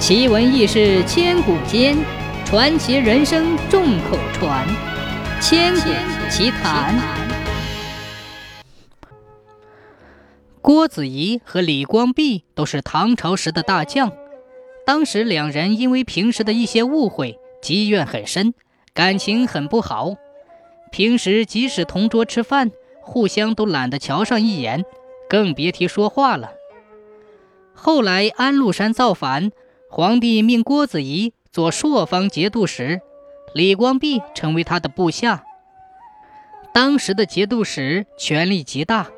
奇闻异事千古间，传奇人生众口传。千古奇谈。郭子仪和李光弼都是唐朝时的大将，当时两人因为平时的一些误会，积怨很深，感情很不好。平时即使同桌吃饭，互相都懒得瞧上一眼，更别提说话了。后来安禄山造反。皇帝命郭子仪做朔方节度使，李光弼成为他的部下。当时的节度使权力极大，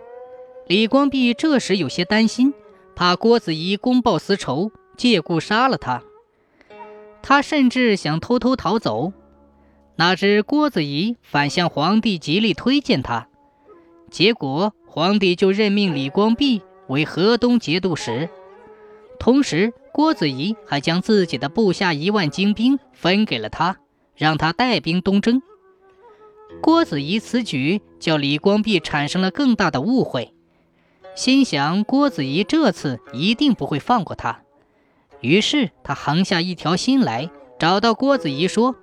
李光弼这时有些担心，怕郭子仪公报私仇，借故杀了他。他甚至想偷偷逃走，哪知郭子仪反向皇帝极力推荐他，结果皇帝就任命李光弼为河东节度使，同时。郭子仪还将自己的部下一万精兵分给了他，让他带兵东征。郭子仪此举叫李光弼产生了更大的误会，心想郭子仪这次一定不会放过他，于是他横下一条心来，找到郭子仪说：“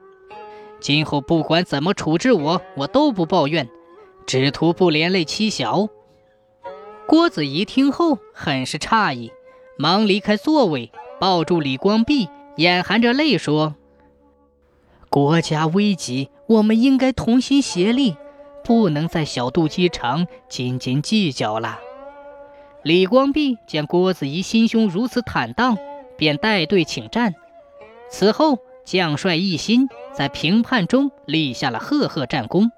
今后不管怎么处置我，我都不抱怨，只图不连累妻小。”郭子仪听后很是诧异。忙离开座位，抱住李光弼，眼含着泪说：“国家危急，我们应该同心协力，不能再小肚鸡肠、斤斤计较了。”李光弼见郭子仪心胸如此坦荡，便带队请战。此后，将帅一心，在平叛中立下了赫赫战功。